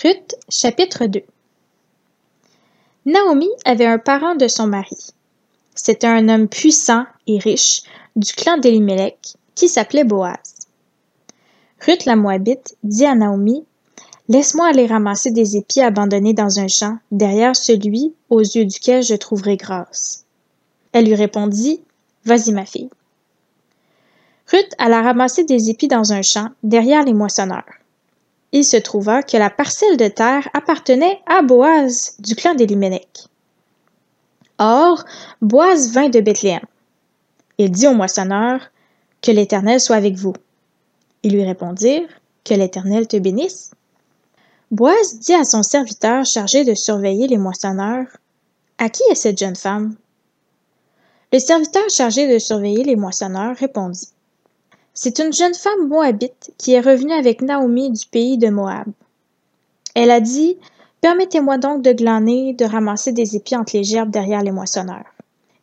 Ruth, chapitre 2 Naomi avait un parent de son mari. C'était un homme puissant et riche du clan d'Elimelech qui s'appelait Boaz. Ruth la Moabite dit à Naomi Laisse-moi aller ramasser des épis abandonnés dans un champ, derrière celui aux yeux duquel je trouverai grâce. Elle lui répondit Vas-y, ma fille. Ruth alla ramasser des épis dans un champ, derrière les moissonneurs il se trouva que la parcelle de terre appartenait à Boaz du clan d'Elimelech. Or, Boaz vint de Bethléem. Il dit au moissonneur Que l'Éternel soit avec vous. Ils lui répondirent Que l'Éternel te bénisse. Boaz dit à son serviteur chargé de surveiller les moissonneurs À qui est cette jeune femme Le serviteur chargé de surveiller les moissonneurs répondit c'est une jeune femme moabite qui est revenue avec Naomi du pays de Moab. Elle a dit Permettez-moi donc de glaner, de ramasser des épis entre les gerbes derrière les moissonneurs.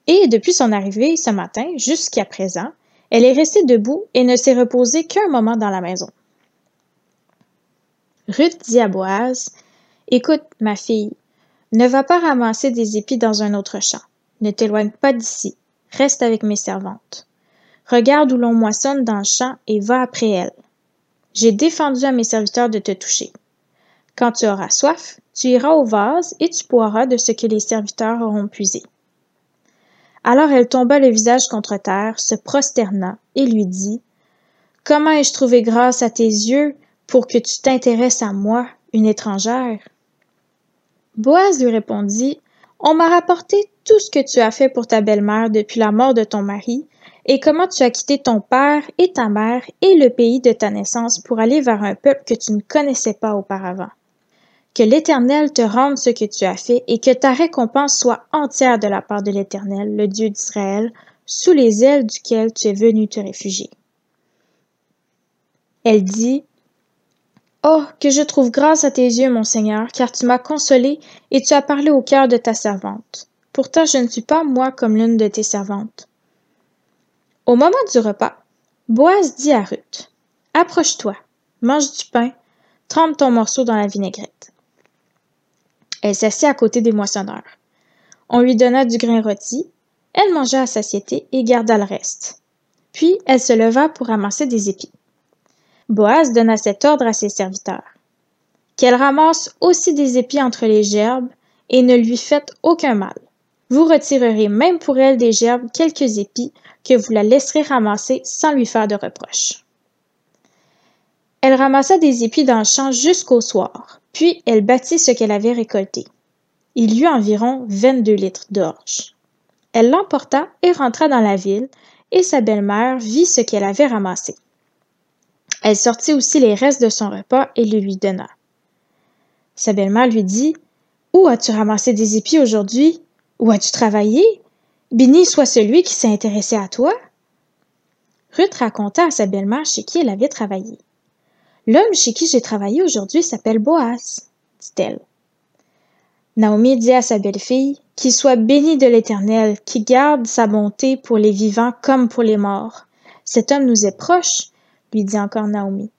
Et depuis son arrivée ce matin jusqu'à présent, elle est restée debout et ne s'est reposée qu'un moment dans la maison. Ruth dit à Boaz Écoute, ma fille, ne va pas ramasser des épis dans un autre champ. Ne t'éloigne pas d'ici. Reste avec mes servantes. Regarde où l'on moissonne dans le champ et va après elle. J'ai défendu à mes serviteurs de te toucher. Quand tu auras soif, tu iras au vase et tu boiras de ce que les serviteurs auront puisé. Alors elle tomba le visage contre terre, se prosterna et lui dit Comment ai-je trouvé grâce à tes yeux pour que tu t'intéresses à moi, une étrangère Boaz lui répondit On m'a rapporté tout ce que tu as fait pour ta belle-mère depuis la mort de ton mari et comment tu as quitté ton père et ta mère et le pays de ta naissance pour aller vers un peuple que tu ne connaissais pas auparavant? Que l'Éternel te rende ce que tu as fait et que ta récompense soit entière de la part de l'Éternel, le Dieu d'Israël, sous les ailes duquel tu es venu te réfugier. Elle dit Oh, que je trouve grâce à tes yeux, mon Seigneur, car tu m'as consolé et tu as parlé au cœur de ta servante. Pourtant, je ne suis pas moi comme l'une de tes servantes. Au moment du repas, Boaz dit à Ruth Approche-toi, mange du pain, trempe ton morceau dans la vinaigrette. Elle s'assit à côté des moissonneurs. On lui donna du grain rôti, elle mangea à satiété et garda le reste. Puis elle se leva pour ramasser des épis. Boaz donna cet ordre à ses serviteurs. Qu'elle ramasse aussi des épis entre les gerbes et ne lui faites aucun mal. Vous retirerez même pour elle des gerbes quelques épis que vous la laisserez ramasser sans lui faire de reproches. Elle ramassa des épis dans le champ jusqu'au soir, puis elle battit ce qu'elle avait récolté. Il y eut environ vingt-deux litres d'orge. Elle l'emporta et rentra dans la ville, et sa belle-mère vit ce qu'elle avait ramassé. Elle sortit aussi les restes de son repas et le lui donna. Sa belle-mère lui dit Où as-tu ramassé des épis aujourd'hui? Où as-tu travaillé? Béni soit celui qui s'est intéressé à toi. Ruth raconta à sa belle-mère chez qui elle avait travaillé. L'homme chez qui j'ai travaillé aujourd'hui s'appelle Boaz, dit-elle. Naomi dit à sa belle-fille qu'il soit béni de l'Éternel, qui garde sa bonté pour les vivants comme pour les morts. Cet homme nous est proche, lui dit encore Naomi.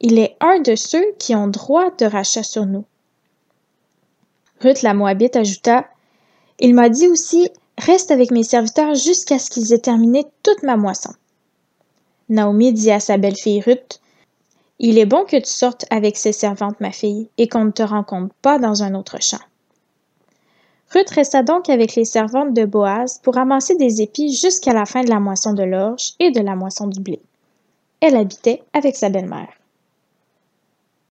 Il est un de ceux qui ont droit de rachat sur nous. Ruth la Moabite ajouta Il m'a dit aussi Reste avec mes serviteurs jusqu'à ce qu'ils aient terminé toute ma moisson. Naomi dit à sa belle-fille Ruth Il est bon que tu sortes avec ces servantes, ma fille, et qu'on ne te rencontre pas dans un autre champ. Ruth resta donc avec les servantes de Boaz pour ramasser des épis jusqu'à la fin de la moisson de l'orge et de la moisson du blé. Elle habitait avec sa belle-mère.